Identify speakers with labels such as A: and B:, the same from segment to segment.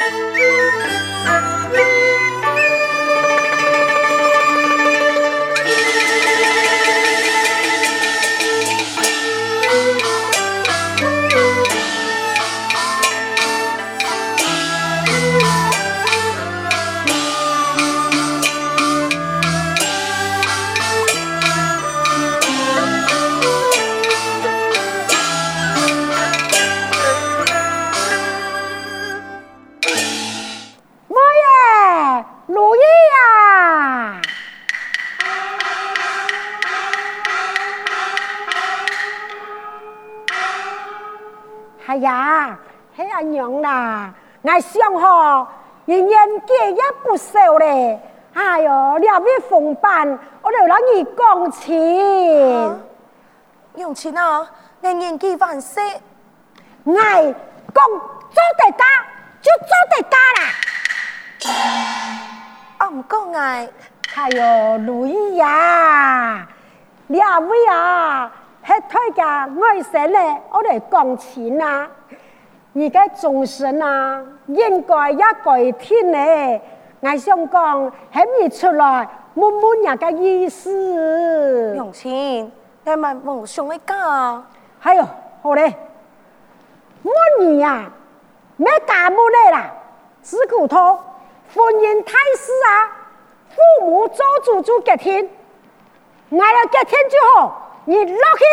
A: 哎 吼，你年纪也不小嘞。哎呦，两位奉办，我就让你讲亲。
B: 用钱啊，你年纪还小，
A: 我讲做得家就做得家啦。
B: 啊，唔讲爱，
A: 哎呦，如意呀，两位啊。系推家外甥咧，我哋讲钱啊！而家众生啊，应该一改天咧，我想讲喺未出来，满满人嘅意思。
B: 用钱，你咪梦想一家。
A: 系哟，好咧，满年啊，咩家务咧啦？只顾托婚姻大事啊，父母做主做决定，挨了决定之后。你落去，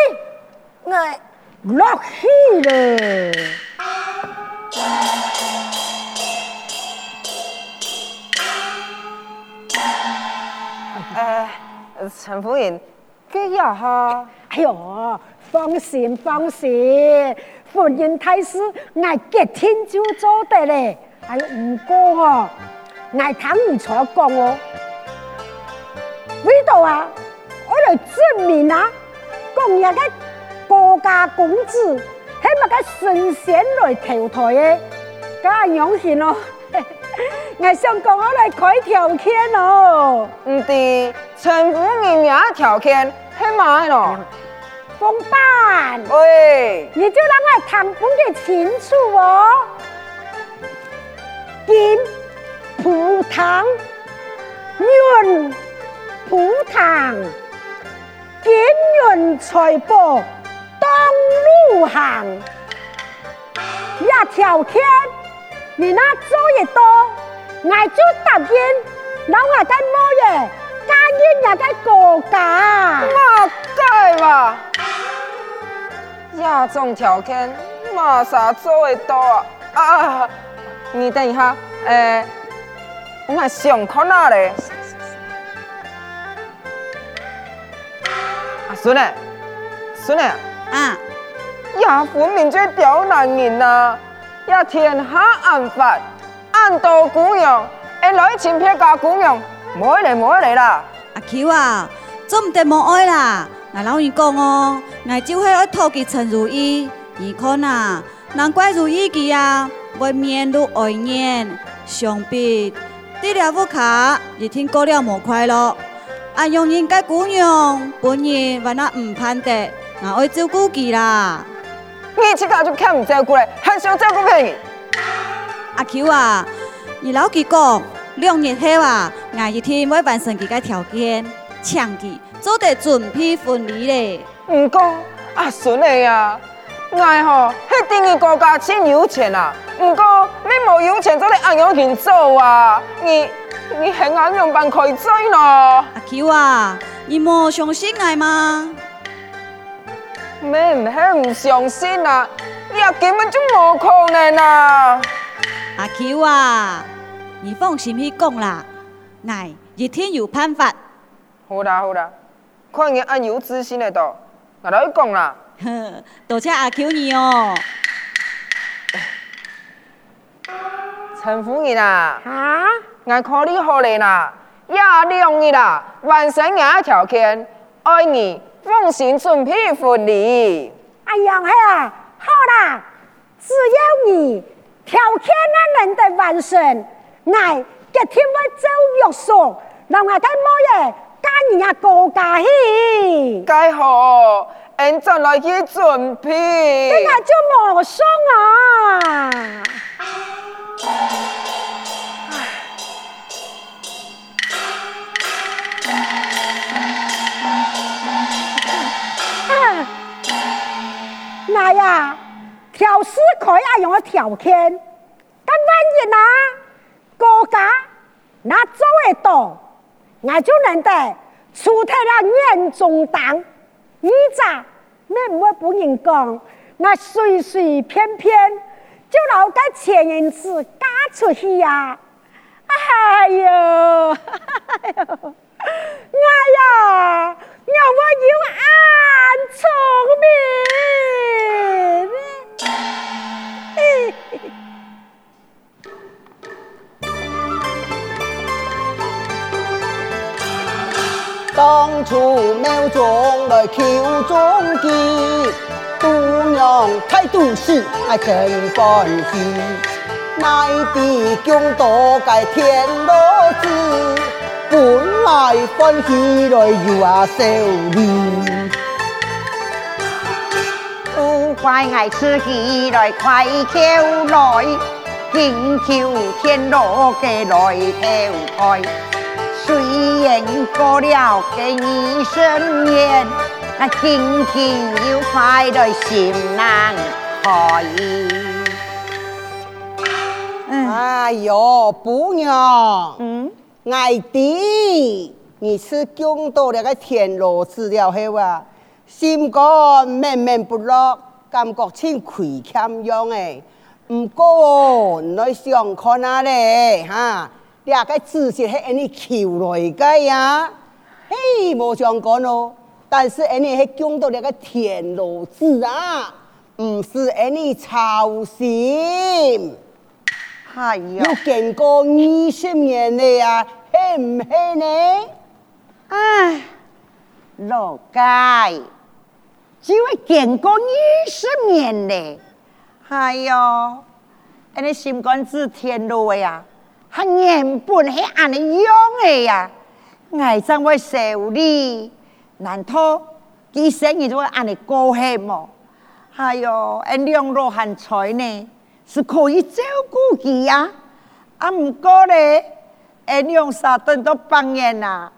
B: 我
A: 落去了。
C: 哎，陈夫人，几呀哈？
A: 哎呦，放心放心，婚姻大事，我决定就做得嘞。哎呦，唔过哦，我听你所讲哦，味道啊，我来证明啊。讲一个国家公子，系咪个神仙来投胎嘅？咁样先咯。我想讲我来开条件咯。
C: 唔对，陈夫人也条件系咪咯？
A: 奉办。
C: 喂，
A: 你就让我谈分得清楚哦。金葡糖，润葡糖。金银财宝当路行，一条天，你那做越多，我就答应，让我跟某爷加入人家国家。
C: 我该嘛？这种条件马上做越多啊！你等一下，诶、欸，我还想看哪嘞？孙嘞，孙嘞，
D: 啊，
C: 呀，分明就刁难人呐！呀，天下暗法，按道姑娘，哎，来请撇家姑娘，莫来莫来啦！
D: 阿 Q 啊，做唔得莫爱啦！那老人讲哦，那就系爱讨给陈如意，你看呐，难怪如意佢啊，会面露哀怨，想必得了副卡，一天过了莫快乐。阿用人家姑娘，本人还那唔盼得，我会照顾佮啦。
C: 你这个就看唔照顾嘞，还想照顾佢？
D: 阿 Q 啊，你老佮讲，两日后啊，我一天要完成佮个条件，抢佢做得准备婚礼嘞。
C: 唔过阿孙嘞呀，我吼迄等于国家真有钱啊，唔过你无有钱做你阿样去做啊，你。你系阿样办可以追咯？
D: 阿 Q 啊，你莫相信我吗？
C: 咩唔系唔上心啊？呀，根本就冇可能啊！
D: 阿 Q 啊，你放心去讲啦，我一定有办法。
C: 好啦好啦，看你安有自信的多，我来讲啦。
D: 呵，多谢阿 Q 你哦。
C: 陈夫人啊。
A: 啊？
C: 我考虑好了啦，也两日啦，完成我条件，爱你放心准备婚礼。
A: 哎呀，嘿啊，好啦，只要你条件那能得完成，我决定会走约束，让我跟某爷跟人家过家去。
C: 该好，俺再来去准备。
A: 那就莫说啊。爱用的条件。但万一呐，国家那做得到，我就能得出台了年终档。你咋你唔会不人讲？我随随便便就攞个钱银子嫁出去呀！哎呦，哎呦，我呀，我我有暗聪明。
E: 当初庙中来求中计，度娘态度是爱真欢喜，乃地公多改天罗子，本来欢喜来又啊受礼，
F: 不怪爱此喜来快求来，请求天罗给来投胎。虽然过了给你生年，那天天要快乐心难开。
E: 哎呦，姑娘，嗯，爱弟，你是讲到那个田螺子了后啊，心肝闷闷不乐，感觉像亏欠样诶。不过，你想看哪里哈？两个字是系你求来个呀，嘿，冇相干哦。但是你系讲到那个田螺子啊，唔是你操心。
F: 系呀，
E: 要经过二十年了呀，系唔系呢？
F: 唉，老街，只会经过二十年嘞。系哟，你心肝子田螺呀？他原本系按你样的呀，爱怎会受理？难道佢生你就会按你高兴么？还有，俺两老还彩呢，是可以照顾伊呀。啊，唔过咧，俺两三等到半年啦，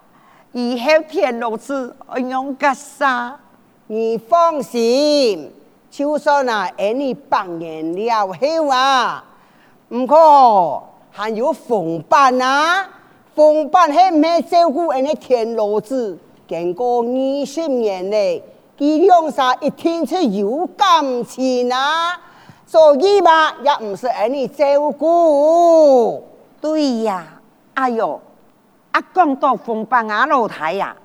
F: 以后田螺子俺用个啥？
E: 你放心，就算那俺你半年了后啊，唔过。还有凤板啊，凤板系唔系照顾人的田螺子？经过二十年嘞，佢两啥一定是有感情啊，所以嘛，也唔是人哋照顾。
F: 对呀，哎哟，啊讲到凤板啊老太呀，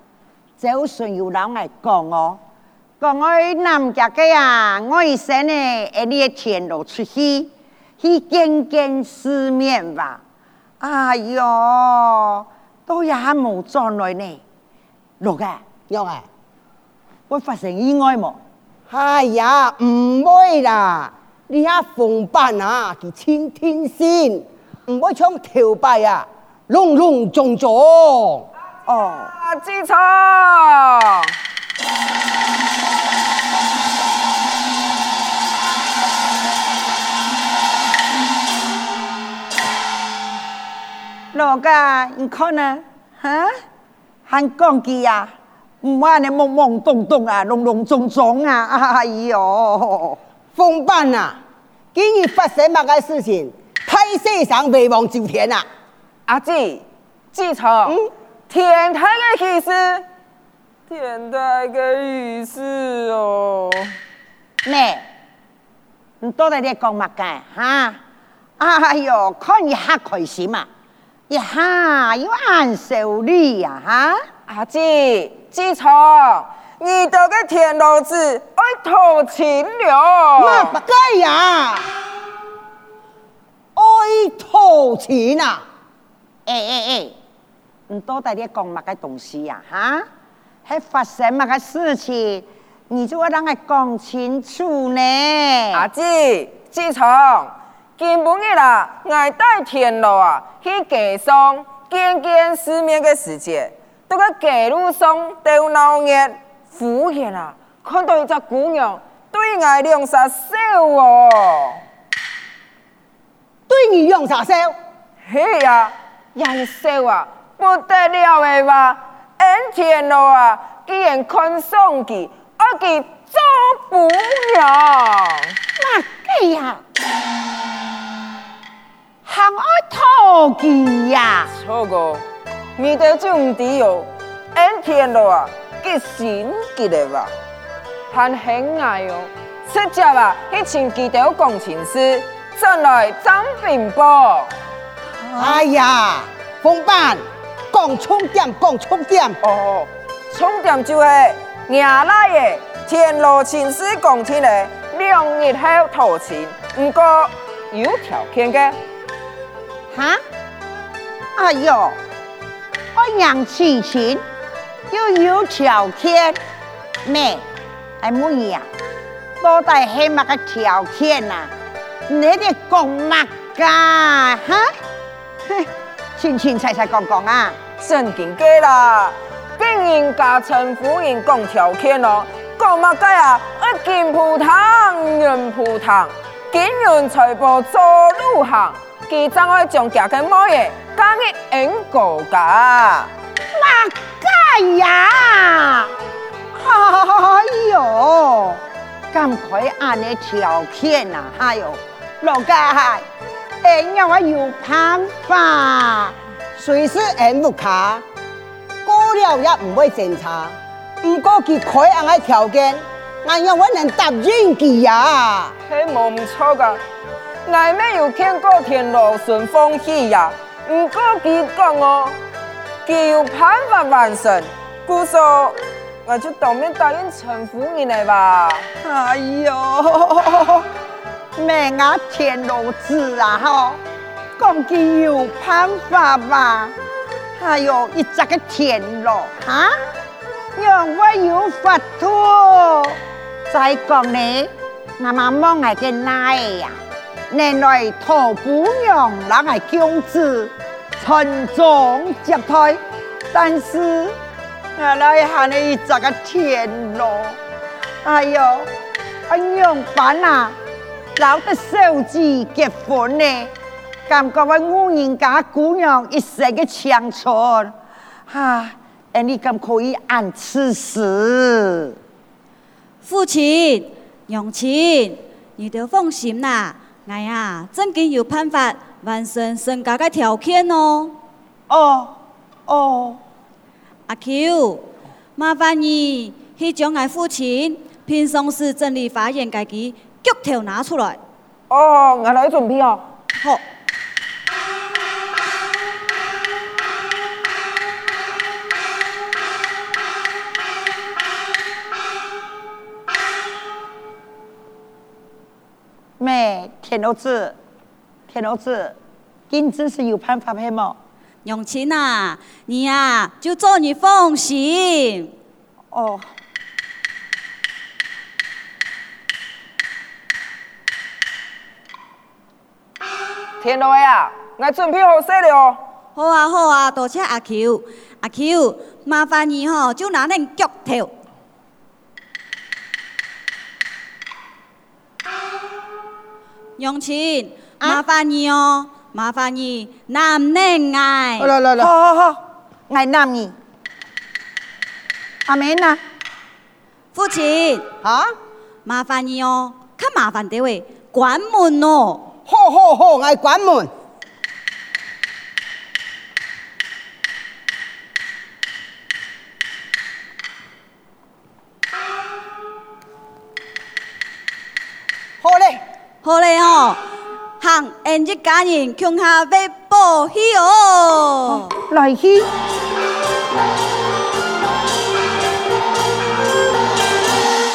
F: 就算有人来讲哦，讲我男家嘅呀，我以前呢，人哋嘅田螺出去。去见见世面吧，哎哟，都也冇转来呢。六个，
E: 六个，
F: 会发生意外冇？
E: 哎呀，唔会啦，你阿凤班啊，佢天天先，唔会唱跳摆啊，隆隆重重。
C: 哦，记错。
F: 老噶，你看呢？哈，还讲句呀，唔话你懵懵懂懂啊，隆隆重重啊，哎呦，
E: 凤班啊，今日发生乜个事情？太岁上飞黄九天啊！
C: 阿姊，记错，嗯，天台的意思，天台的意思哦。
F: 咩？你到底在讲乜个？哈？哎呦，看你哈开心嘛！一下又按手礼呀，哈！
C: 阿姊，记错，你这个田螺子爱偷情了。
E: 那不该呀，爱偷情啊！
F: 哎哎哎，你到底在讲乜个东西呀？哈？还发生乜个事情？你就要让我讲清楚呢。
C: 阿姊，记错。今半日啦，爱带田螺啊去街上见见世面的世界。在个街路上都闹热，忽然啊看到一只姑娘对爱两啥笑哦，
E: 对你两啥笑？
C: 嘿呀，人笑啊不得了的话，俺田螺啊，居然看上去，我给做姑娘。
F: 那个呀，行爱讨记呀。
C: 错个，你的种地哦，恩天路啊，结心结的吧，很很爱哟。直接啊，去请记得工程师，进来争贫宝。
E: 哎呀，风板，讲重点，讲重点。
C: 哦，重点就是 nhà 来的田螺青丝工程的两日后投钱，不过有条件的。
F: 哈？哎呦，我杨启勤又有条件，咩？还没呀？到底系乜个条件啊？你哋讲乜噶？哈？哼，清清楚楚讲讲啊！
C: 神经嘅啦，跟人家陈夫人讲条件咯，讲乜嘅啊？一金铺堂，银铺堂，金银财宝做路行，记账爱将家嘅某嘢加去银国家。
F: 乜嘅呀？哎呦！咁快按你条件啊！哎呦，老家，哎呀，我有办法，
E: 随时按不卡，过了也唔会检查。不过佢开按嘅条件，俺要我能答应佢呀。
C: 系冇错噶，俺没有见过田螺顺风气呀。不过佢讲哦，佢有办法完成，故说。我就当面答应臣服你来吧。
F: 哎呦，咩啊田螺子啊吼，讲句有办法吧。哎呦，一只个田螺哈，让我有法度。再讲呢，俺妈望爱个奶呀，奶奶托姑娘让爱公子传宗接代，但是。我来喊你一只个田螺，哎呦，哎样办啊？老得手机结婚呢，感觉我五人家姑娘一生的长存，哈，哎你咁可以按此事？
D: 父亲、娘亲，你都放心啦，我呀，真嘅有办法完成身家个条件哦。
F: 哦，哦。
D: 阿 Q，麻烦你去将我父亲平常时整理花园家己脚头拿出来。
C: 哦，我来准备哦。
D: 好。
F: 妹？田老子，田老子，金子是有办法配吗？
D: 永清啊，你呀、啊、就做你放心
F: 哦。
C: 田螺呀，我准备好势了哦。
D: 好啊好啊，多谢阿 Q，阿 Q，麻烦你吼就拿恁脚头。永清，麻烦你哦。麻烦你男人爱，
E: 来来来，
F: 好好好，爱男你。阿妹呢？
D: 父亲
E: 啊，
D: 麻烦你哦，看麻烦的位关门哦。
E: 好好好，爱关门。好嘞，
D: 好嘞哦。行，俺一家人共下为报喜哦。
F: 来去。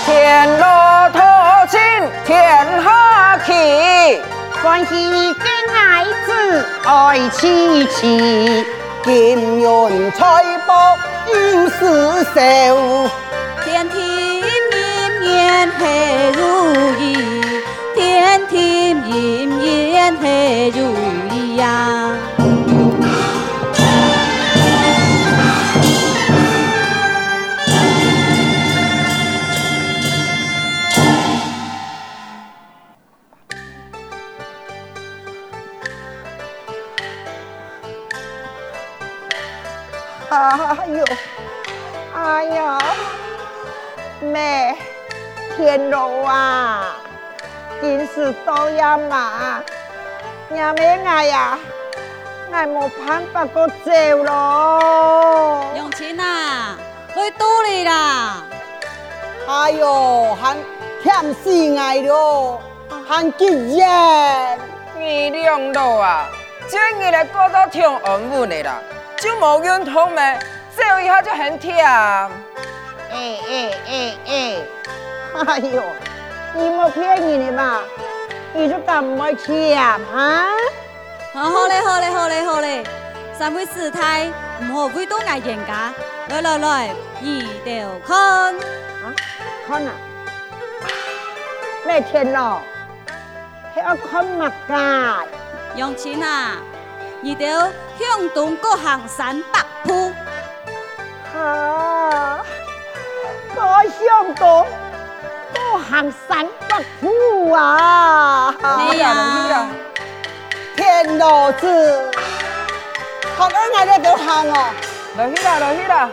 C: 田螺托亲天下喜，
F: 欢喜的爱子爱妻妻，
E: 金银财宝有四手，
D: 天天年年嘿如意，天天年年。嘿，如意呀！
F: 哎呦，哎呀，妹，天路啊，今世多呀嘛，娘妹爱呀，爱冇办法过走咯。
D: 永清啊，去肚里啦！
E: 哎呦，还甜死爱咯，还急眼。
C: 你两路啊，今日来过到天安门的啦，就冇运通咩？走一下就很甜。
F: 哎哎哎哎，哎呦，你冇骗你的嘛？你就咁唔会甜哈？
D: 好嘞好嘞好嘞好嘞，三位师太唔好会多嗌人家，来来来，一条看。
F: 啊，看啊，咩天咯？系要看乜噶？
D: 永清啊，一条向东各行三百步。
F: 啊，我想到多行三百步啊！
D: 系啊，
E: 天老子，好恩爱的都行哦。
C: 落去啦，落去啦。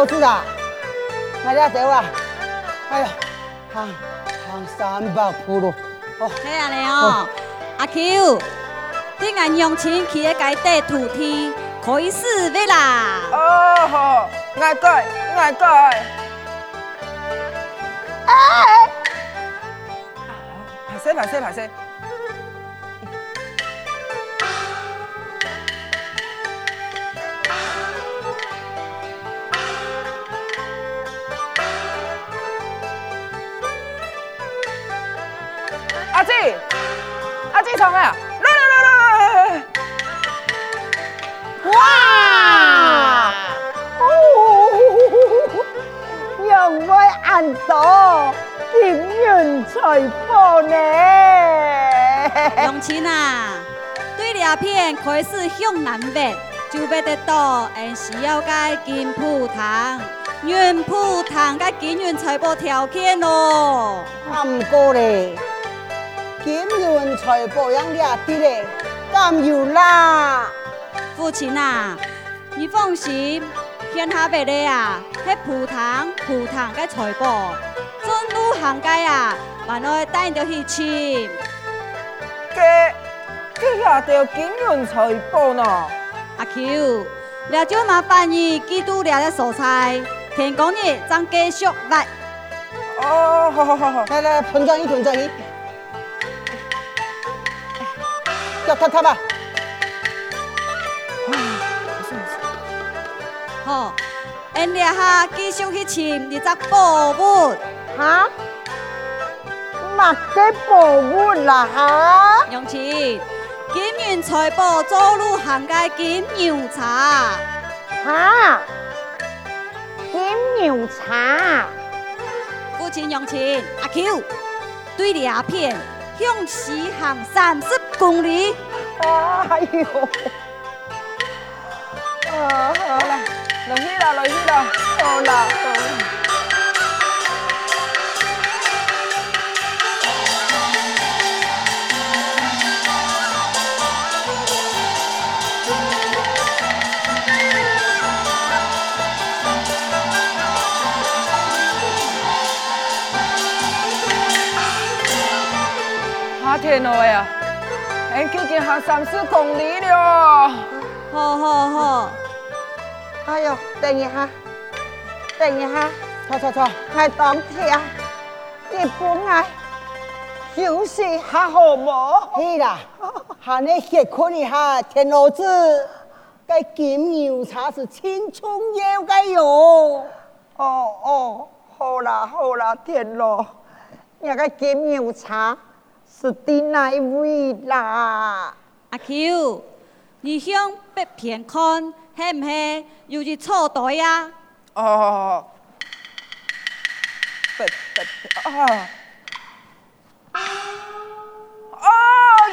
E: 啊，天老子啊，来了走啊！哎呀，行行三百步咯。哦，
D: 系啊你哦，阿 Q，听俺永清去个街底土地，可以试未啦？
C: 哦好，爱改爱改。
F: 哎，
C: 拍摄拍摄拍摄。姊，阿姊从啊，来来来来。
F: 哇！哦，让我按到金银财宝呢？
D: 永清啊，对了片开始向南边，就要得到俺需要个金铺堂、云铺堂个金银财宝条件咯。
E: 啊唔过咧，金银财宝样俩啲咧，咁有啦。
D: 父亲啊，你放心，天下白的啊，迄铺堂铺堂个财宝，正路行街啊，万爱带你去吃。
C: 嘅，佢也条金银财宝呢？
D: 阿 Q，了就麻烦你记住了的素菜，天公日咱继续来。
C: 哦，好好好好。
E: 来来，团长一团长一，叫他他吧。
D: 好，俺俩哈继续去寻你只宝物。
F: 哈？乜嘅宝物啦？哈？
D: 永清，金银财宝走路行街金牛茶。
F: 哈？金牛茶？
D: 父亲永清，阿 Q，对俩片向西行三十公里。
F: 哎呦！啊，好啦。
C: 落去啦，落去啦，好啦。夏已经行三四公里了。
D: 好好好。
F: 哎呦，等一下，等一下，
E: 坐坐坐，
F: 系当天，你本来休息还好冇？
E: 系啦，喊你歇困一下，天老子，该金牛茶是青春要该有。
F: 哦哦，好啦好啦，天老，那个金牛茶是第哪一位啦？
D: 阿 Q，你向北边看。是唔是又是错队呀？
C: 哦，不不啊！哦，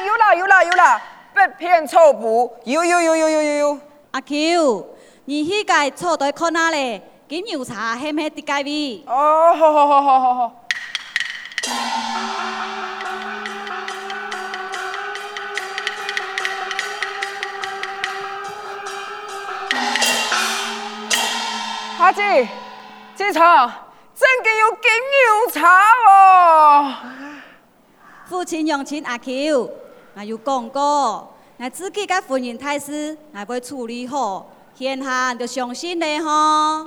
C: 有啦有啦有啦，北偏错步，有有有有有有有。
D: 阿 Q，你去个错队看哪里？金牛茶是唔是第几位？
C: 哦，好好好好好好。阿姐，这茶真嘅有金牛茶哦！
D: 父亲用亲阿 Q，我有讲过，我自己嘅婚姻大事，我会处理好，现下就相信你吼，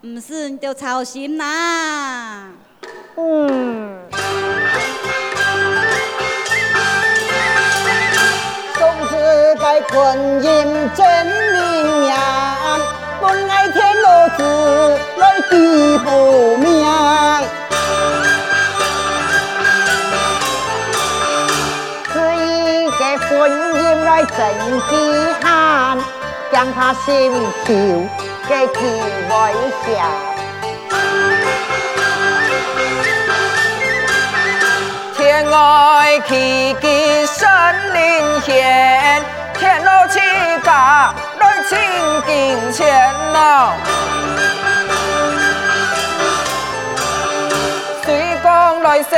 D: 唔是你就操心啦。
F: 嗯。总是该婚姻真灵验，本爱天罗子来地后面。婚姻来真稀罕，将他心跳给气外响。
C: 天外奇迹神灵现，天罗地家来亲近前呐。水光来世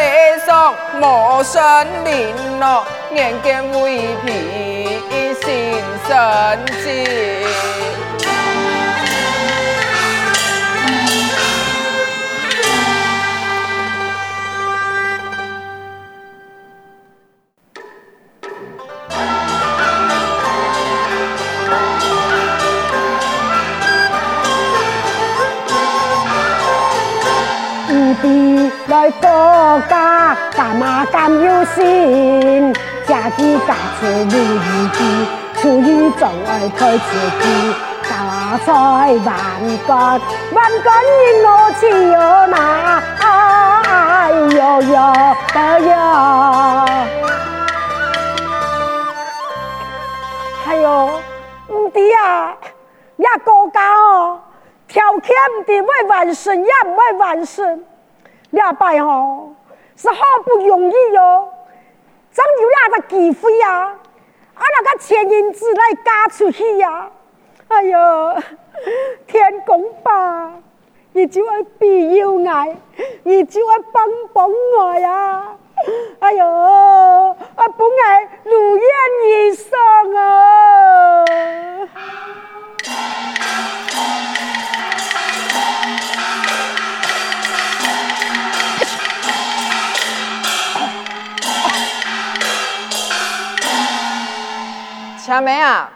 C: 上莫神灵呐。眼见未必心神静。
A: 唔必来国家，干嘛咁有心？家己家出如意机，出于总爱开自己。大财万贯，万贯因我只有那，哎呦呦哎呦！还有唔对啊，也国家哦，条件唔对，会完胜也唔会完胜，两败哦，是好不容易哟、哦。总有那个机会啊！啊，那个钱银子来嫁出去呀、啊！哎呦，天公吧，你就会庇佑我，你就会帮帮我呀！哎呦，啊，不爱如愿以偿啊！
C: 小妹啊，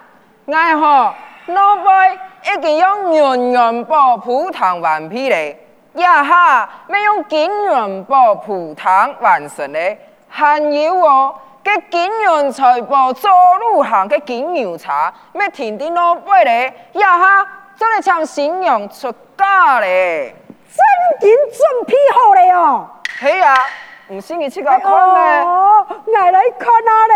C: 爱好老辈已经用元元宝铺糖完皮嘞，也哈没用金元宝铺糖完成嘞，还有哦，给金元财宝做路行嘅金牛茶，没停的老辈嘞，也哈做来抢新娘出嫁嘞，
A: 真金准备好了哦。
C: 系啊，唔信你去个看咩？
A: 哦，我来看下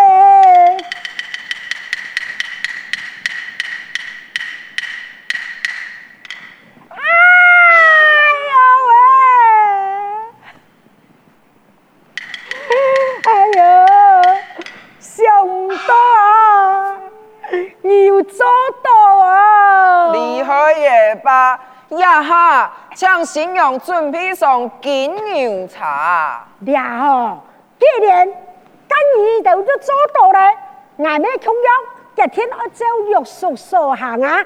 C: 呀哈，请新娘准备上金牛茶。
A: 呀哈，既然今儿都要做到了，俺们同样，今天要照约束所行啊。